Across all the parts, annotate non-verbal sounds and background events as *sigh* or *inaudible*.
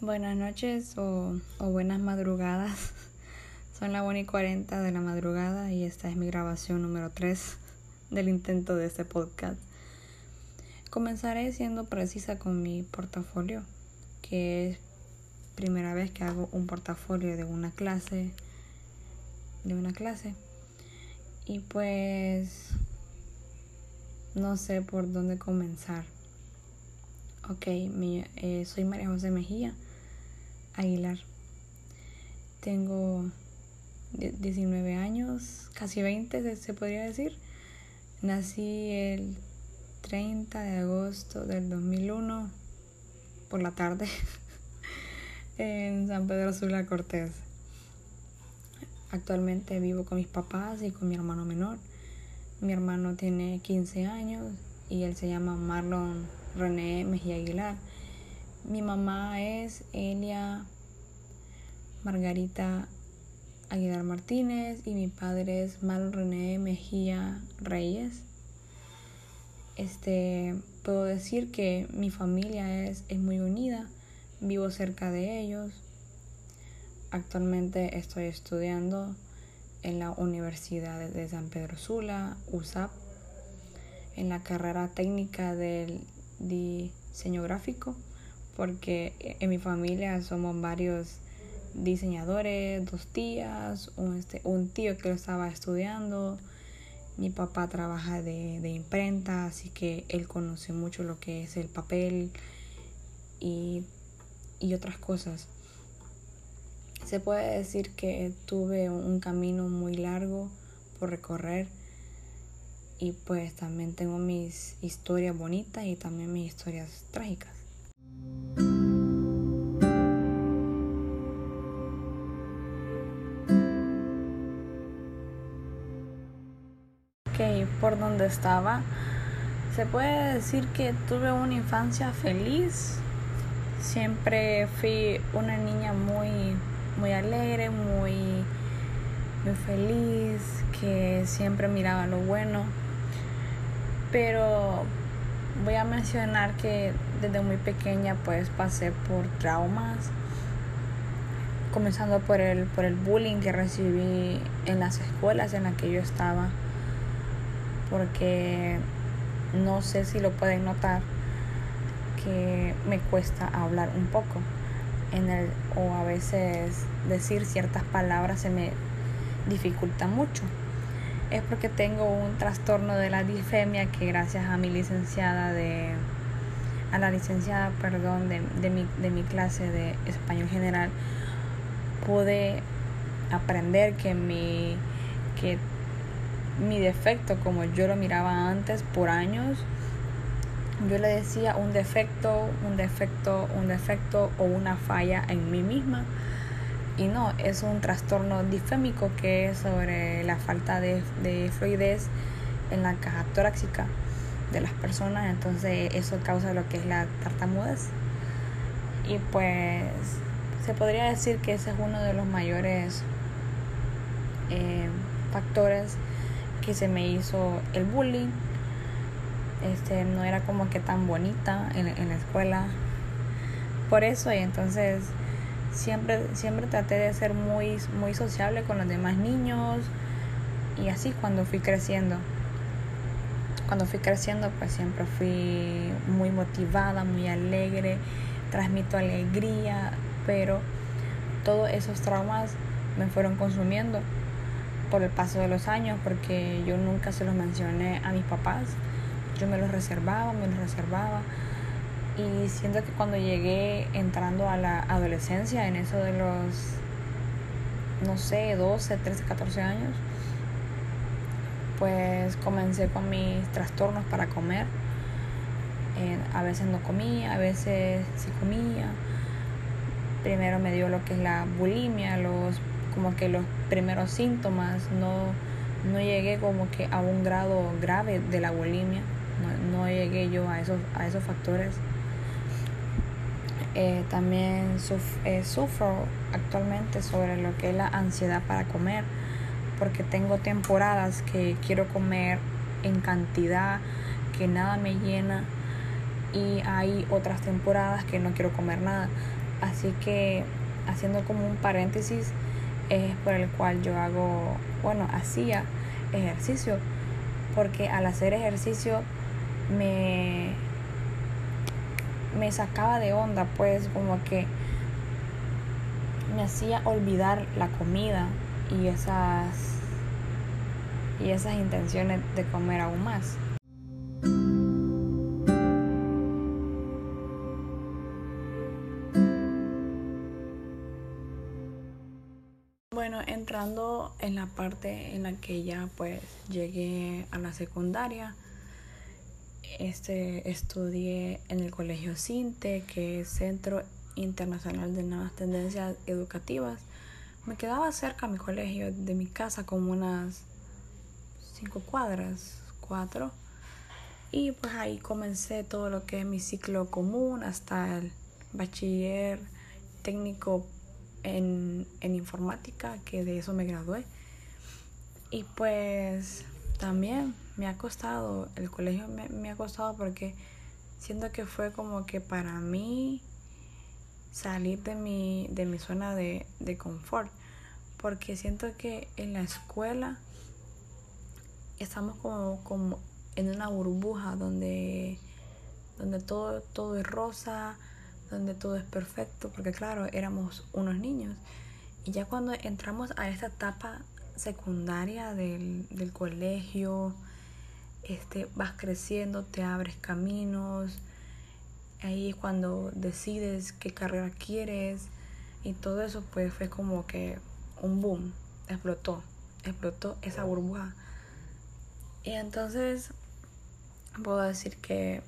Buenas noches o, buenas madrugadas. *laughs* Son las 1 y 40 de la madrugada y esta es mi grabación número 3 del intento de este podcast. Comenzaré siendo precisa con mi portafolio, que es primera vez que hago un portafolio de una clase, de una clase. Y pues no sé por dónde comenzar. Ok, eh, soy María José Mejía Aguilar. Tengo 19 años, casi 20 se podría decir. Nací el 30 de agosto del 2001 por la tarde *laughs* en San Pedro Sula Cortés. Actualmente vivo con mis papás y con mi hermano menor. Mi hermano tiene 15 años y él se llama Marlon René Mejía Aguilar. Mi mamá es Elia Margarita Aguilar Martínez y mi padre es Mal René Mejía Reyes. Este, puedo decir que mi familia es, es muy unida, vivo cerca de ellos. Actualmente estoy estudiando en la Universidad de San Pedro Sula, USAP, en la carrera técnica del diseño gráfico porque en mi familia somos varios diseñadores, dos tías, un, este, un tío que lo estaba estudiando, mi papá trabaja de, de, imprenta, así que él conoce mucho lo que es el papel y, y otras cosas. Se puede decir que tuve un camino muy largo por recorrer y pues también tengo mis historias bonitas y también mis historias trágicas. Por donde estaba, se puede decir que tuve una infancia feliz. Siempre fui una niña muy, muy alegre, muy, muy feliz, que siempre miraba lo bueno. Pero voy a mencionar que desde muy pequeña pues pasé por traumas comenzando por el, por el bullying que recibí en las escuelas en las que yo estaba porque no sé si lo pueden notar que me cuesta hablar un poco. En el o a veces decir ciertas palabras se me dificulta mucho. Es porque tengo un trastorno de la disfemia que gracias a mi licenciada de a la licenciada perdón de, de, mi, de mi clase de español general pude aprender que mi que mi defecto como yo lo miraba antes por años. Yo le decía un defecto, un defecto, un defecto o una falla en mí misma. Y no, es un trastorno difémico que es sobre la falta de, de fluidez en la caja torácica de las personas. Entonces eso causa lo que es la tartamudez. Y pues se podría decir que ese es uno de los mayores eh, factores que se me hizo el bullying. Este, no era como que tan bonita en, la escuela. Por eso, y entonces siempre, siempre traté de ser muy, muy sociable con los demás niños. Y así cuando fui creciendo. Cuando fui creciendo, pues siempre fui muy motivada, muy alegre, transmito alegría, pero todos esos traumas me fueron consumiendo por el paso de los años, porque yo nunca se los mencioné a mis papás. Yo me los reservaba, me los reservaba. Y siento que cuando llegué entrando a la adolescencia, en eso de los, no sé, 12, 13, 14 años, pues comencé con mis trastornos para comer. A veces no comía, a veces sí comía. Primero me dio lo que es la bulimia, los como que los primeros síntomas, no, no llegué como que a un grado grave de la bulimia, no, llegué yo a esos, a esos factores. Eh, también eh, sufro actualmente sobre lo que es la ansiedad para comer, porque tengo temporadas que quiero comer en cantidad, que nada me llena, y hay otras temporadas que no quiero comer nada. Así que haciendo como un paréntesis es por el cual yo hago, bueno, hacía ejercicio, porque al hacer ejercicio me, me sacaba de onda, pues como que me hacía olvidar la comida y esas y esas intenciones de comer aún más. Entrando en la parte en la que ya pues llegué a la secundaria, este estudié en el colegio CINTE, que es Centro Internacional de Nuevas Tendencias Educativas. Me quedaba cerca mi colegio de mi casa como unas cinco cuadras, cuatro. Y pues ahí comencé todo lo que es mi ciclo común hasta el bachiller técnico en, informática, que de eso me gradué. Y pues también me ha costado, el colegio me, me ha costado porque siento que fue como que para mí salir de mi, de mi zona de, de confort. Porque siento que en la escuela estamos como, como en una burbuja donde, donde todo, todo es rosa, donde todo es perfecto, porque claro, éramos unos niños. Y ya cuando entramos a esta etapa secundaria del, del colegio, este, vas creciendo, te abres caminos, ahí es cuando decides qué carrera quieres y todo eso pues fue como que un boom, explotó, explotó esa burbuja y entonces puedo decir que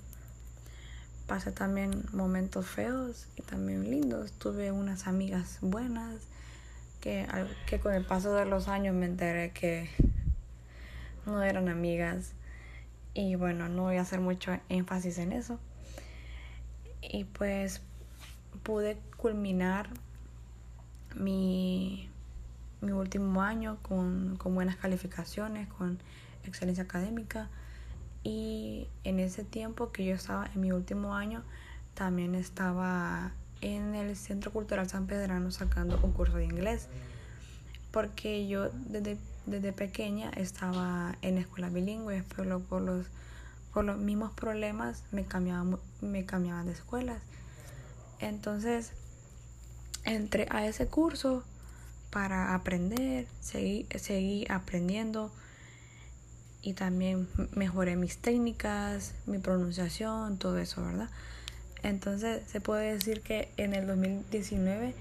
pasé también momentos feos y también lindos. Tuve unas amigas buenas que, que con el paso de los años me enteré que no eran amigas. Y bueno, no voy a hacer mucho énfasis en eso. Y pues pude culminar mi, mi último año con, con buenas calificaciones, con excelencia académica. Y en ese tiempo que yo estaba en mi último año, también estaba en el Centro Cultural San Pedrano sacando un curso de inglés. Porque yo desde, desde pequeña estaba en escuela bilingüe, pero por los, por los mismos problemas me cambiaban, me cambiaban de escuelas. Entonces entré a ese curso para aprender, seguí, seguí aprendiendo y también mejoré mis técnicas, mi pronunciación, todo eso, ¿verdad? Entonces se puede decir que en el 2019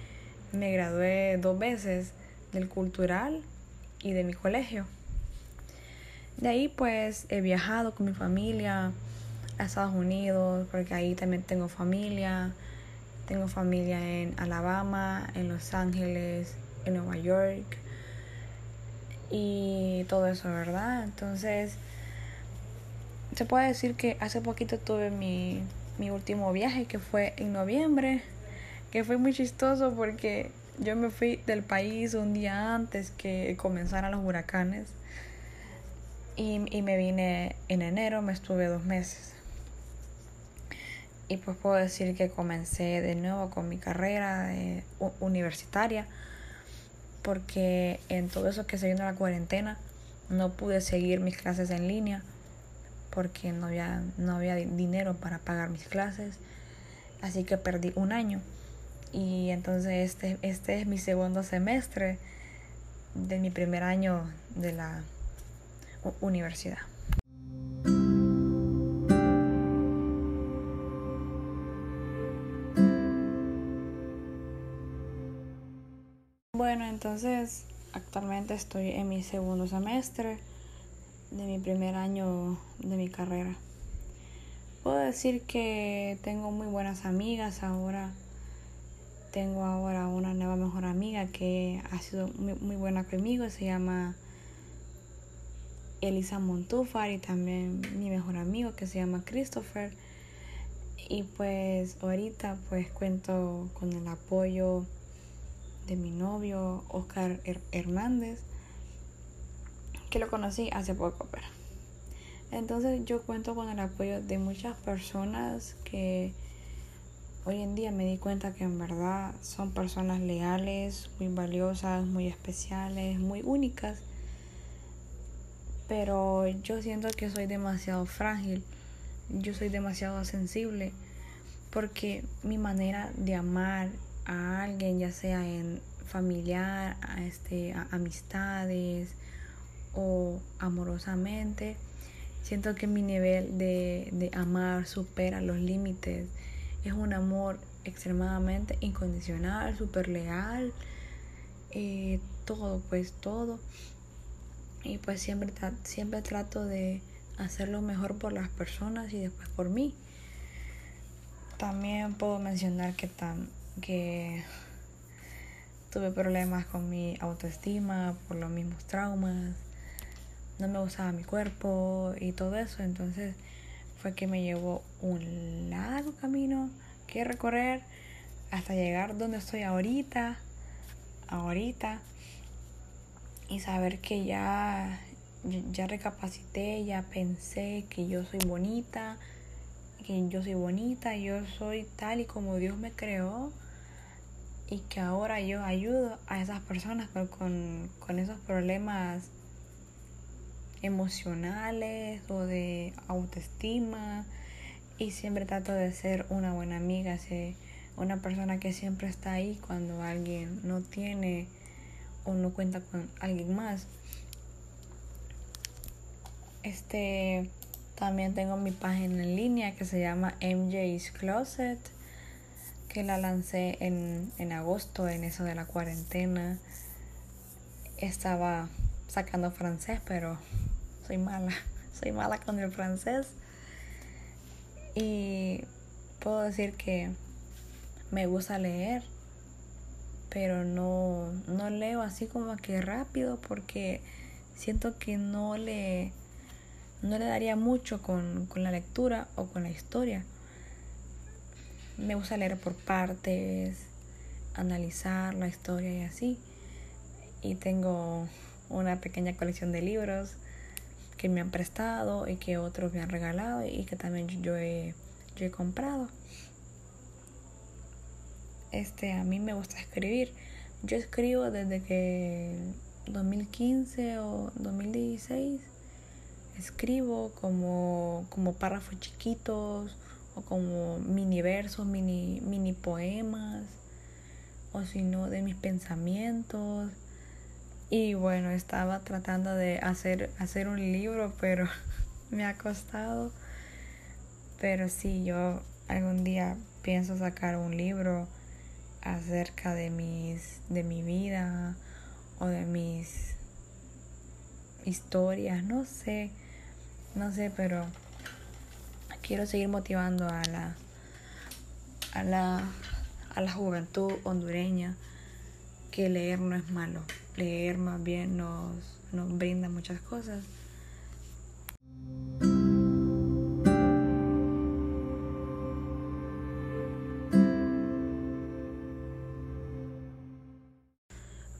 me gradué dos veces del cultural y de mi colegio. De ahí pues he viajado con mi familia a Estados Unidos, porque ahí también tengo familia. Tengo familia en Alabama, en Los Ángeles, en Nueva York y todo eso, ¿verdad? Entonces, se puede decir que hace poquito tuve mi, mi último viaje, que fue en noviembre, que fue muy chistoso porque yo me fui del país un día antes que comenzaran los huracanes y, y me vine en enero, me estuve dos meses. Y pues puedo decir que comencé de nuevo con mi carrera universitaria porque en todo eso que se vino la cuarentena no pude seguir mis clases en línea porque no había, no había dinero para pagar mis clases. Así que perdí un año. Y entonces este, este es mi segundo semestre de mi primer año de la universidad. Bueno, entonces actualmente estoy en mi segundo semestre de mi primer año de mi carrera. Puedo decir que tengo muy buenas amigas ahora. Tengo ahora una nueva mejor amiga que ha sido muy, buena conmigo. Se llama Elisa Montúfar y también mi mejor amigo que se llama Christopher. Y pues ahorita pues cuento con el apoyo de mi novio Oscar Hernández, que lo conocí hace poco, pero. Entonces yo cuento con el apoyo de muchas personas que hoy en día me di cuenta que en verdad son personas leales, muy valiosas, muy especiales, muy únicas. Pero yo siento que soy demasiado frágil, yo soy demasiado sensible, porque mi manera de amar a alguien, ya sea en familiar, a este, a amistades o amorosamente, siento que mi nivel de, de amar supera los límites es un amor extremadamente incondicional, súper leal, eh, todo, pues todo. Y pues siempre, siempre trato de hacer lo mejor por las personas y después por mí. También puedo mencionar que, tan, que tuve problemas con mi autoestima por los mismos traumas. No me gustaba mi cuerpo y todo eso. Entonces fue que me llevó un largo camino que recorrer hasta llegar donde estoy ahorita, ahorita, y saber que ya, ya recapacité, ya pensé que yo soy bonita, que yo soy bonita, yo soy tal y como Dios me creó y que ahora yo ayudo a esas personas con, con esos problemas emocionales o de autoestima y siempre trato de ser una buena amiga, una persona que siempre está ahí cuando alguien no tiene o no cuenta con alguien más. Este también tengo mi página en línea que se llama MJ's Closet, que la lancé en, en agosto, en eso de la cuarentena. Estaba sacando francés, pero soy mala, *laughs* soy mala con el francés. Y puedo decir que me gusta leer, pero no, no leo así como que rápido porque siento que no le, no le daría mucho con, con la lectura o con la historia. Me gusta leer por partes, analizar la historia y así. Y tengo una pequeña colección de libros que me han prestado y que otros me han regalado y que también yo he, yo he comprado. Este, a mí me gusta escribir. Yo escribo desde que 2015 o 2016 escribo como, como párrafos chiquitos como mini versos, mini, mini poemas o si no de mis pensamientos y bueno, estaba tratando de hacer, hacer un libro, pero *laughs* me ha costado. Pero sí, yo algún día pienso sacar un libro acerca de mis de mi vida o de mis historias, no sé, no sé, pero quiero seguir motivando a la a la a la juventud hondureña que leer no es malo leer más bien nos, nos brinda muchas cosas.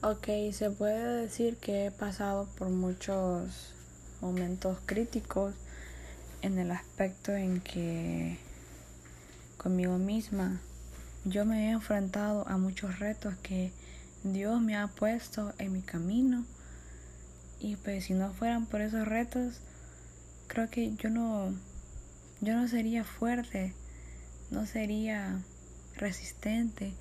Ok, se puede decir que he pasado por muchos momentos críticos en el aspecto en que conmigo misma yo me he enfrentado a muchos retos que Dios me ha puesto en mi camino. Y pues si no fueran por esos retos, creo que yo no, yo no sería fuerte, no sería resistente,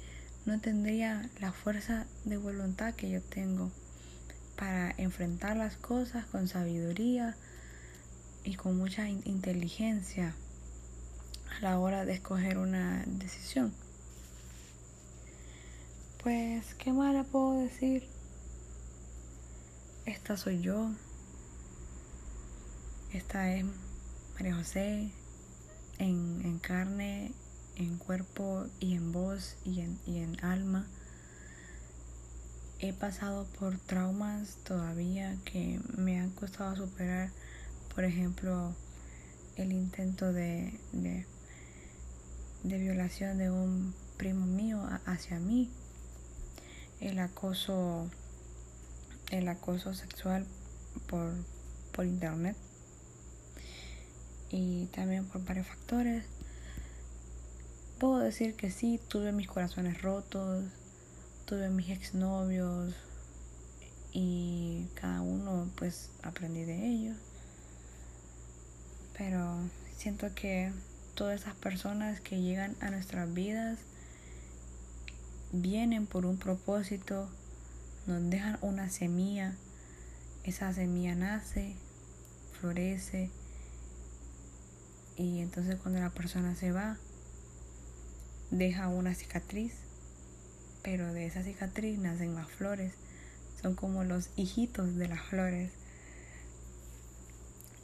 no tendría la fuerza de voluntad que yo tengo para enfrentar las cosas con sabiduría y con mucha inteligencia a la hora de escoger una decisión. Pues, ¿qué más le puedo decir? Esta soy yo. Esta es María José en, carne, en cuerpo y en voz y en, y en alma. He pasado por traumas todavía que me han costado superar. Por ejemplo, el intento de, de, violación de un primo mío hacia mí. El acoso el acoso sexual por, por internet. Y también por varios factores. Puedo decir que sí, tuve mis corazones rotos, tuve mis exnovios y cada uno pues aprendí de ellos. Pero siento que todas esas personas que llegan a nuestras vidas vienen por un propósito, nos dejan una semilla, esa semilla nace, florece y entonces cuando la persona se va, deja una cicatriz, pero de esa cicatriz nacen más flores, son como los hijitos de las flores.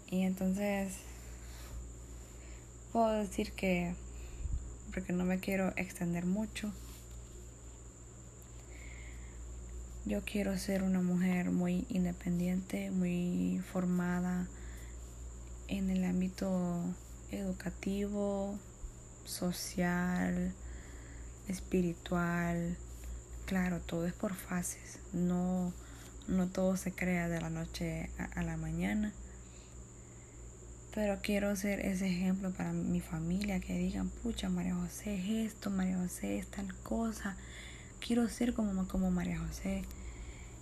Y entonces puedo decir que, porque no me quiero extender mucho, yo quiero ser una mujer muy independiente, muy formada en el ámbito educativo, social, espiritual. Claro, todo es por fases. No, no todo se crea de la noche a, la mañana. Pero quiero ser ese ejemplo para mi familia, que digan, pucha, María José es esto, María José es tal cosa. Quiero ser como, como María José.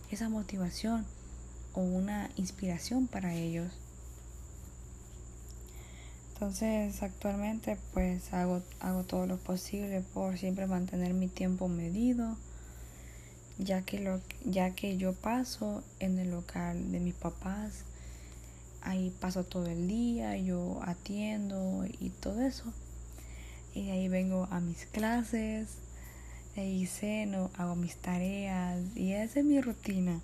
Esa motivación o una inspiración para ellos. Entonces actualmente pues hago, hago todo lo posible por siempre mantener mi tiempo medido, ya que, lo, ya que yo paso en el local de mis papás, ahí paso todo el día, yo atiendo y todo eso. Y de ahí vengo a mis clases, de ahí ceno, hago mis tareas y esa es mi rutina,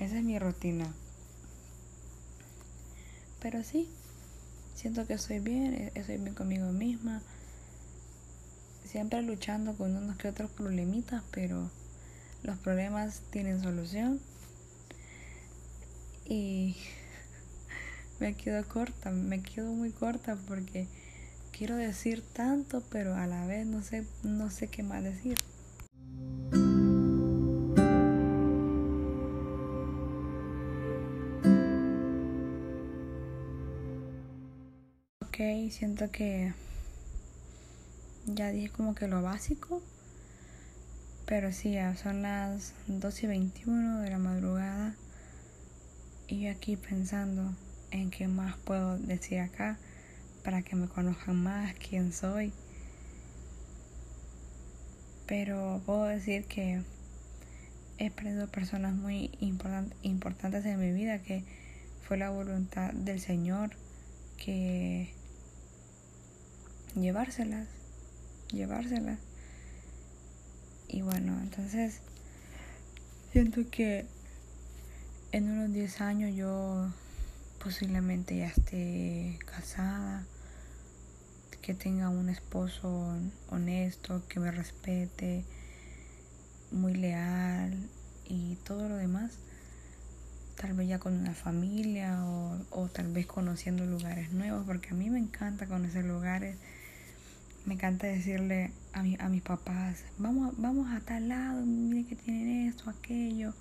esa es mi rutina. Pero sí, Siento que estoy bien, e-, estoy bien conmigo misma. Siempre luchando con unos que otros problemitas, pero los problemas tienen solución. Y me quedo corta, me quedo muy corta porque quiero decir tanto, pero a la vez no sé, no sé qué más decir. siento que ya dije como que lo básico. Pero sí, ya son las 2 y 21 de la madrugada. Y yo aquí pensando en qué más puedo decir acá para que me conozcan más quién soy. Pero puedo decir que he perdido personas muy importantes en mi vida, que fue la voluntad del Señor que llevárselas, llevárselas. Y bueno, entonces siento que en unos 10 años yo posiblemente ya esté casada, que tenga un esposo honesto, que me respete, muy leal y todo lo demás. Tal vez ya con una familia o, o tal vez conociendo lugares nuevos, porque a mí me encanta conocer lugares me encanta decirle a, mi, a mis papás, vamos, vamos a tal lado, miren que tienen esto, aquello.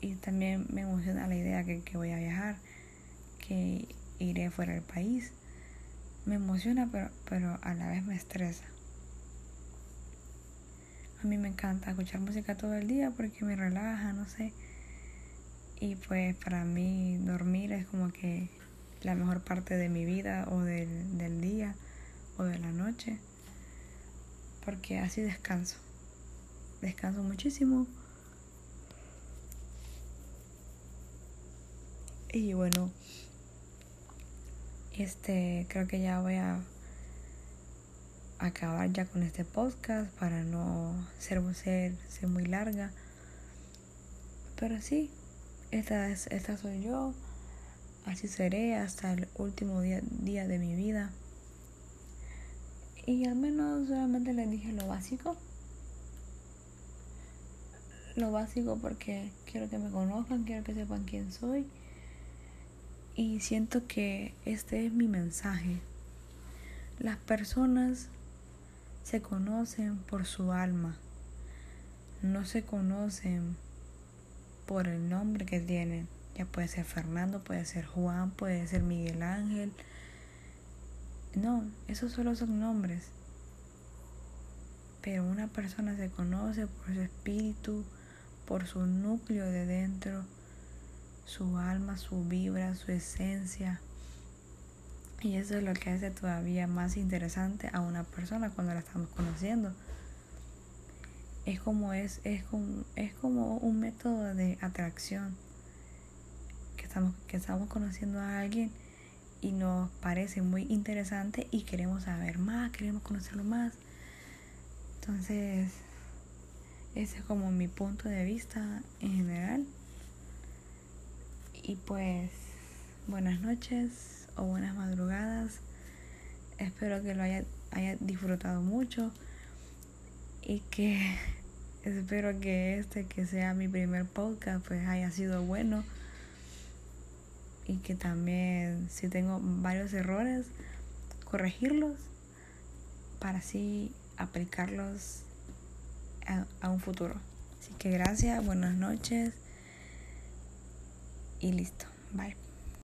Y también me emociona la idea que, que voy a viajar, que iré fuera del país. Me emociona, pero, pero a la vez me estresa. A mí me encanta escuchar música todo el día porque me relaja, no sé. Y pues para mí dormir es como que la mejor parte de mi vida o del, del día o de la noche, porque así descanso. Descanso muchísimo. Y bueno, este creo que ya voy a acabar ya con este podcast para no ser, ser, muy larga. Pero sí, esta, es, esta soy yo. Así seré hasta el último día, día de mi vida. Y al menos solamente les dije lo básico. Lo básico porque quiero que me conozcan, quiero que sepan quién soy. Y siento que este es mi mensaje. Las personas se conocen por su alma. No se conocen por el nombre que tienen. Ya puede ser Fernando, puede ser Juan, puede ser Miguel Ángel, no, esos solo son nombres. Pero una persona se conoce por su espíritu, por su núcleo de dentro, su alma, su vibra, su esencia. Y eso es lo que hace todavía más interesante a una persona cuando la estamos conociendo. Es como es, es como, es como un método de atracción. Que estamos, que estamos conociendo a alguien y nos parece muy interesante y queremos saber más, queremos conocerlo más. Entonces, ese es como mi punto de vista en general. Y pues, buenas noches o buenas madrugadas. Espero que lo haya, haya disfrutado mucho y que *laughs* espero que este que sea mi primer podcast pues haya sido bueno y que también si tengo varios errores corregirlos para así aplicarlos a, a un futuro. Así que gracias, buenas noches y listo. Bye.